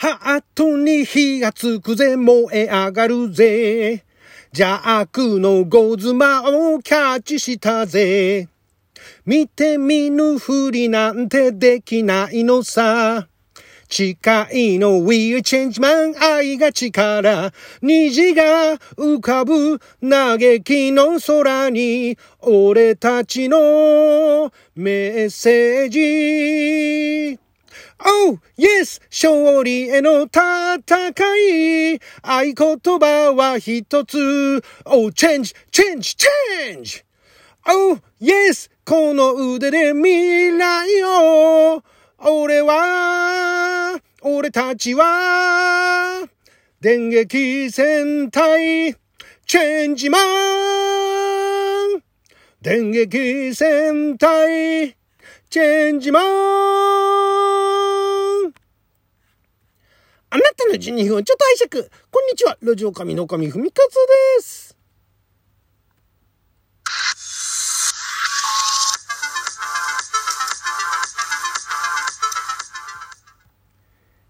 ハートに火がつくぜ、燃え上がるぜ。邪悪のゴズマをキャッチしたぜ。見て見ぬふりなんてできないのさ。誓いの We'll Change Man 愛が力虹が浮かぶ嘆きの空に俺たちのメッセージ Oh, yes! 勝利への戦い合言葉は一つ Oh, change, change, change! Oh, yes! この腕で未来を俺は、俺たちは、電撃戦隊、チェンジマン電撃戦隊、チェンジマンあなたの12分ちょっと拝借。こんにちは。ラジオ神の神ふみかつです。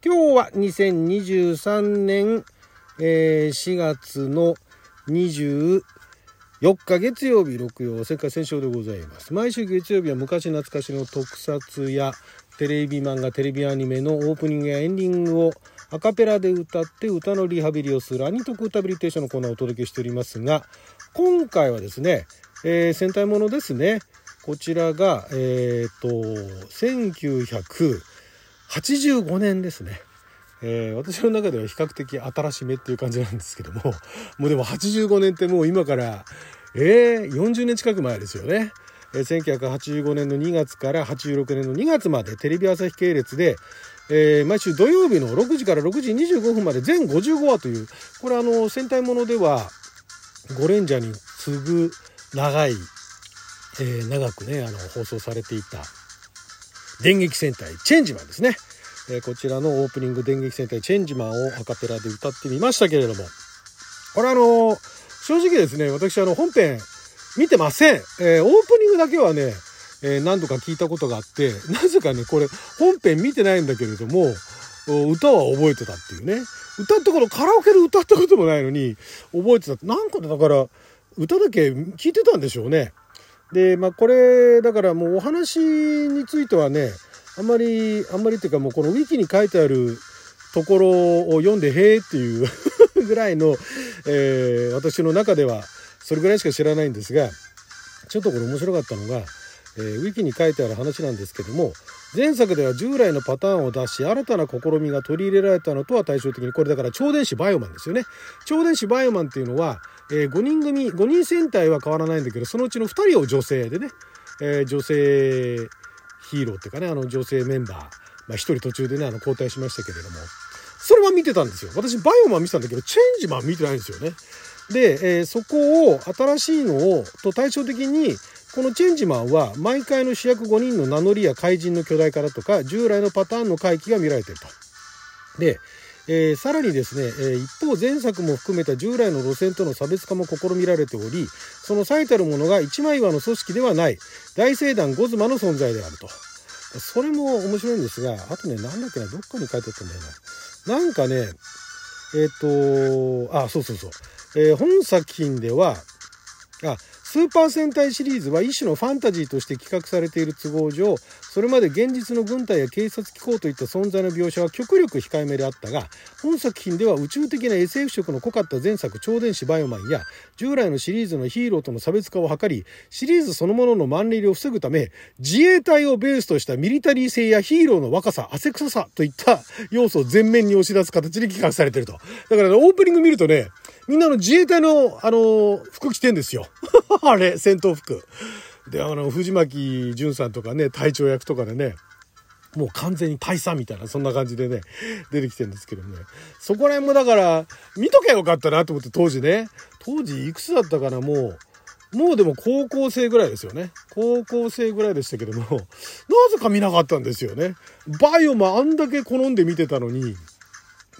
今日は2023年、えー、4月の24日月曜日六曜世界戦勝でございます。毎週月曜日は昔懐かしの特撮やテレビ漫画、テレビアニメのオープニングやエンディングをアカペラで歌って歌のリハビリをするアニトク歌ビリテーションのコーナーをお届けしておりますが、今回はですね、えー、戦隊ものですね。こちらが、えっ、ー、と、1985年ですね。えー、私の中では比較的新しめっていう感じなんですけども、もうでも85年ってもう今から、えー、40年近く前ですよね。えー、1985年の2月から86年の2月までテレビ朝日系列で、えー、毎週土曜日の6時から6時25分まで全55話という、これあの、戦隊ものでは、ゴレンジャーに次ぐ長い、えー、長くね、あの、放送されていた、電撃戦隊チェンジマンですね。えー、こちらのオープニング電撃戦隊チェンジマンをアカペラで歌ってみましたけれども、これあの、正直ですね、私あの本編見てません。えー、オープニングだけはね、え何度か聞いたことがあって、なぜかね、これ本編見てないんだけれども、歌は覚えてたっていうね。歌ったこと、カラオケで歌ったこともないのに、覚えてた。なんか、だから、歌だけ聞いてたんでしょうね。で、まあ、これ、だからもうお話についてはね、あんまり、あんまりっていうかもうこのウィキに書いてあるところを読んで、へえっていう ぐらいの、えー、私の中ではそれぐらいしか知らないんですが、ちょっとこれ面白かったのが、えー、ウィキに書いてある話なんですけども前作では従来のパターンを出し新たな試みが取り入れられたのとは対照的にこれだから超電子バイオマンですよね。超電子バイオマンっていうのは、えー、5人組5人戦隊は変わらないんだけどそのうちの2人を女性でね、えー、女性ヒーローっていうかねあの女性メンバー、まあ、1人途中でねあの交代しましたけれどもそれは見てたんですよ。私バイオマン見てたんだけどチェンジマン見てないんですよね。で、えー、そこを新しいのをと対照的にこのチェンジマンは毎回の主役5人の名乗りや怪人の巨大化だとか従来のパターンの回帰が見られてると。で、えー、さらにですね、えー、一方前作も含めた従来の路線との差別化も試みられておりその最たるものが一枚岩の組織ではない大聖団ゴズマの存在であると。それも面白いんですがあとねなんだっけなどっかに書いてあったんだよな。なんかねえっ、ー、とあそうそうそう、え本作品ではあスーパー戦隊シリーズは一種のファンタジーとして企画されている都合上それまで現実の軍隊や警察機構といった存在の描写は極力控えめであったが本作品では宇宙的な SF 色の濃かった前作超電子バイオマンや従来のシリーズのヒーローとの差別化を図りシリーズそのもののマンネリを防ぐため自衛隊をベースとしたミリタリー性やヒーローの若さ汗臭さといった要素を前面に押し出す形で企画されていると。だから、ね、オープニング見るとねみんなの自衛隊の、あの、服着てんですよ。あれ、戦闘服。で、あの、藤巻淳さんとかね、隊長役とかでね、もう完全に大佐みたいな、そんな感じでね、出てきてるんですけどね。そこら辺もだから、見とけばよかったなと思って、当時ね。当時いくつだったかな、もう。もうでも高校生ぐらいですよね。高校生ぐらいでしたけども、なぜか見なかったんですよね。バイオもあんだけ好んで見てたのに、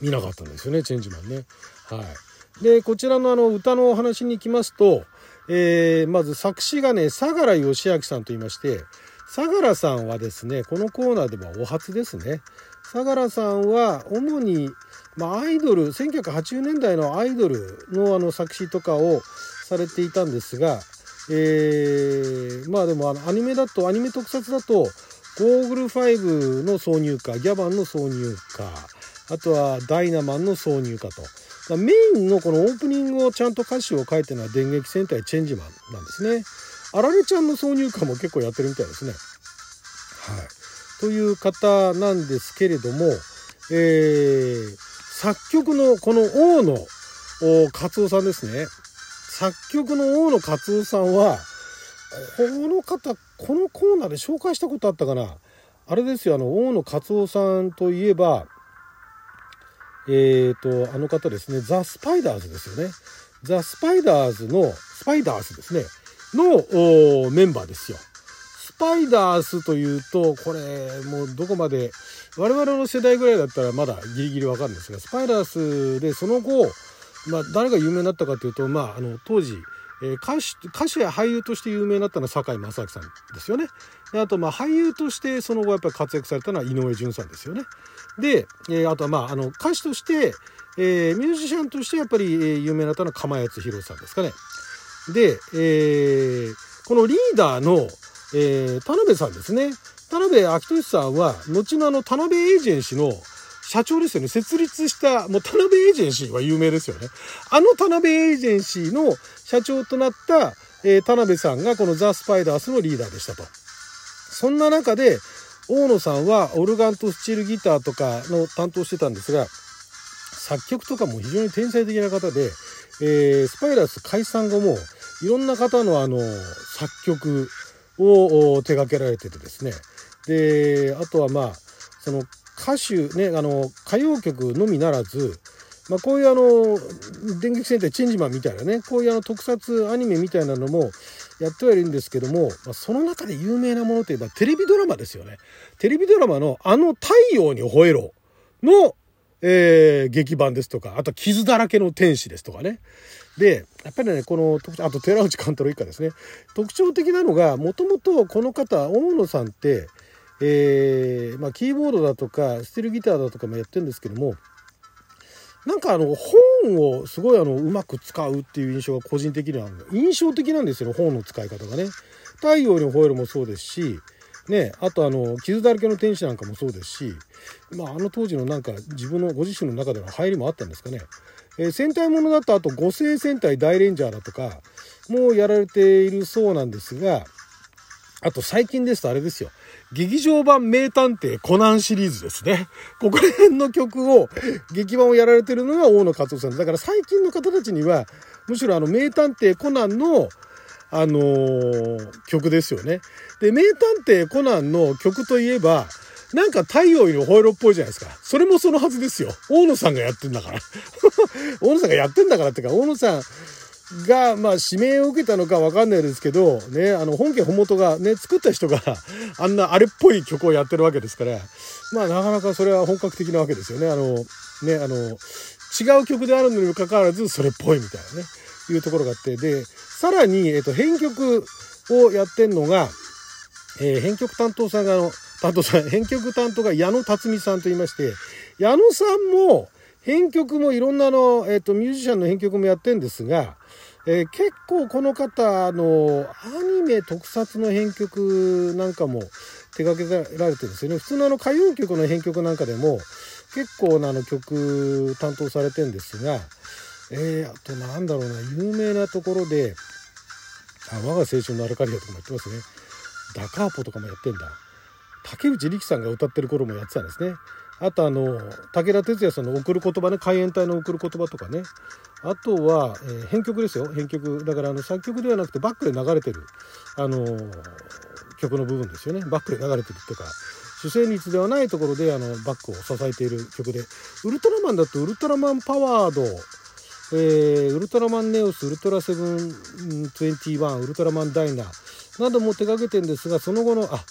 見なかったんですよね、チェンジマンね。はい。で、こちらのあの歌のお話に行きますと、えー、まず作詞がね、相良義明さんと言いまして、相良さんはですね、このコーナーではお初ですね。相良さんは主に、まあ、アイドル1980年代のアイドルのあの作詞とかをされていたんですが、えー、まあでもあのアニメだとアニメ特撮だとゴーグル5の挿入歌ギャバンの挿入歌あとはダイナマンの挿入歌とメインのこのオープニングをちゃんと歌詞を書いてるのは電撃戦隊チェンジマンなんですね。あられちゃんの挿入歌も結構やってるみたいですね。はい。という方なんですけれども、えー、作曲のこの大野勝夫さんですね。作曲の大野勝夫さんはこの方このコーナーで紹介したことあったかな。あれですよあの大野勝夫さんといえばえっ、ー、とあの方ですねザ・スパイダーズですよね。ザ・スパイダーズのスパイダースですね。のメンバーですよ。スパイダースというと、これ、もうどこまで、我々の世代ぐらいだったらまだギリギリわかるんですが、スパイダースでその後、まあ、誰が有名になったかというと、まあ、あの、当時、えー、歌手、歌手や俳優として有名になったのは堺正明さんですよね。であと、まあ、俳優としてその後やっぱり活躍されたのは井上順さんですよね。で、えー、あとは、まあ、あの、歌手として、えー、ミュージシャンとしてやっぱり、有名になったのは釜谷弘さんですかね。で、えー、このリーダーの、えー、田辺さんですね。田辺明俊さんは、後のあの、田辺エージェンシーの社長ですよね。設立した、もう田辺エージェンシーは有名ですよね。あの田辺エージェンシーの社長となった、えー、田辺さんがこのザ・スパイダースのリーダーでしたと。そんな中で、大野さんはオルガンとスチールギターとかの担当してたんですが、作曲とかも非常に天才的な方で、えー、スパイダース解散後も、いろんな方のあの、作曲、を手掛けられててですねであとはまあその歌手ねあの歌謡曲のみならず、まあ、こういうあの電撃戦隊チェンジマンみたいなねこういうあの特撮アニメみたいなのもやってはいるんですけども、まあ、その中で有名なものといえばテレビドラマですよね。テレビドラマのあの太陽に吠えろの、えー、劇版ですとか、あと傷だらけの天使ですとかね。で、やっぱりね、この、あと寺内勘太郎一家ですね。特徴的なのが、もともとこの方、大野さんって、えー、まあ、キーボードだとか、スティルギターだとかもやってるんですけども、なんかあの、本をすごいあの、うまく使うっていう印象が個人的には、印象的なんですよ、本の使い方がね。太陽に吠えるもそうですし、ね、あとあの、傷だらけの天使なんかもそうですし、まあ、あの当時のなんか自分のご自身の中での入りもあったんですかね。えー、戦隊ものだとあと五星戦隊大レンジャーだとかもやられているそうなんですがあと最近ですとあれですよ劇場版名探偵コナンシリーズですね。ここら辺の曲を、劇版をやられてるのが大野勝夫さんだから最近の方たちには、むしろあの名探偵コナンの、あのー、曲ですよね。で、名探偵コナンの曲といえば、なんか太陽よりホイロっぽいじゃないですか。それもそのはずですよ。大野さんがやってんだから。大野さんがやってんだからってか、大野さんが、まあ、指名を受けたのかわかんないですけど、ね、あの、本家本元がね、作った人があんなあれっぽい曲をやってるわけですから、まあ、なかなかそれは本格的なわけですよね。あの、ね、あの、違う曲であるのにもかかわらず、それっぽいみたいなね、いうところがあって、で、さらに、えっと、編曲をやってんのが、えー、編曲担当さんが、担当さん、編曲担当が矢野辰巳さんと言いまして、矢野さんも編曲もいろんなの、えっ、と、ミュージシャンの編曲もやってんですが、えー、結構この方のアニメ特撮の編曲なんかも手掛けられてるんですよね。普通のあの歌謡曲の編曲なんかでも結構なあの曲担当されてるんですが、えー、あとなんだろうな、有名なところで、あ、我が青春のアルカリアとかもやってますね。ダカーポとかもやってんだ。竹内力さんが歌ってる頃もやってたんですね。あとあの武田鉄矢さんの送る言葉ね海援隊の送る言葉とかね。あとは、えー、編曲ですよ。編曲。だからあの作曲ではなくてバックで流れてるあの、曲の部分ですよね。バックで流れてるっていうか主旋律ではないところであのバックを支えている曲で。ウルトラマンだとウルトラマンパワード。えー、ウルトラマンネオスウルトラセブン21ウルトラマンダイナーなども手掛けてるんですがその後のあ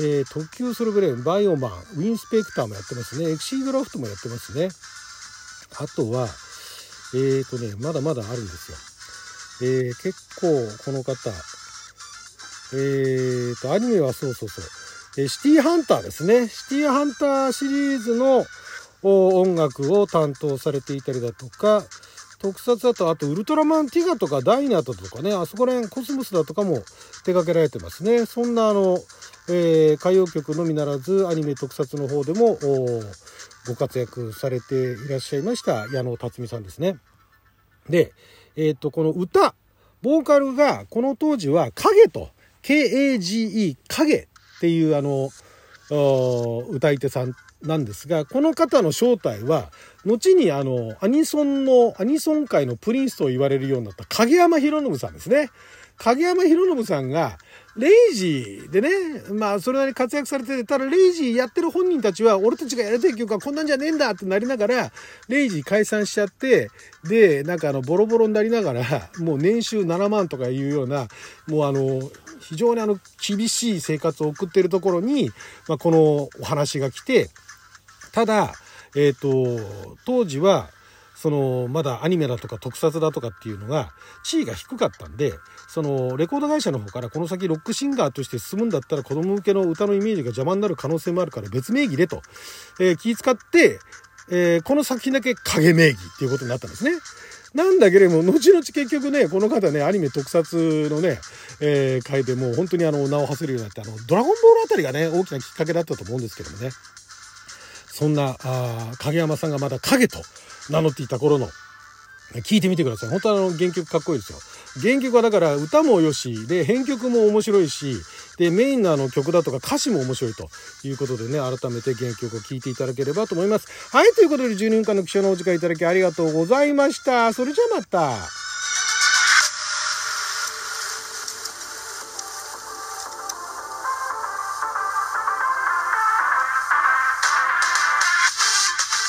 えー、特急ソルブレーン、バイオマン、ウィンスペクターもやってますね。エクシードラフトもやってますね。あとは、えっ、ー、とね、まだまだあるんですよ。えー、結構この方、えっ、と、アニメはそうそうそう。えシティハンターですね。シティハンターシリーズの音楽を担当されていたりだとか、特撮だと、あとウルトラマンティガとかダイナートとかね、あそこら辺コスモスだとかも手掛けられてますね。そんなあの、えー、歌謡曲のみならずアニメ特撮の方でもご活躍されていらっしゃいました矢野辰巳さんですね。で、えっ、と、この歌、ボーカルがこの当時は影と、K-A-G-E、影っていうあの、歌い手さんなんですが、この方の正体は、後にあの、アニソンの、アニソン界のプリンスと言われるようになった影山博信さんですね。影山博信さんが、レイジーでね、まあ、それなりに活躍されて、ただレイジーやってる本人たちは、俺たちがやりたい曲はこんなんじゃねえんだってなりながら、レイジー解散しちゃって、で、なんかあの、ボロボロになりながら、もう年収7万とかいうような、もうあの、非常にあの、厳しい生活を送ってるところに、まあ、このお話が来て、ただ、えっ、ー、と、当時は、その、まだアニメだとか特撮だとかっていうのが、地位が低かったんで、その、レコード会社の方からこの先ロックシンガーとして進むんだったら子供向けの歌のイメージが邪魔になる可能性もあるから別名義でと、えー、気遣って、えー、この作品だけ影名義っていうことになったんですね。なんだけれども、後々結局ね、この方ね、アニメ特撮のね、えー、回でもう本当にあの、名を馳せるようになって、あの、ドラゴンボールあたりがね、大きなきっかけだったと思うんですけどもね。そんな、あ影山さんがまだ影と名乗っていた頃の、聞いてみてください。本当はあの原曲かっこいいですよ。原曲はだから歌もよし、で、編曲も面白いし、で、メインのあの曲だとか歌詞も面白いということでね、改めて原曲を聴いていただければと思います。はい、ということで12分間の記者のお時間いただきありがとうございました。それじゃあまた。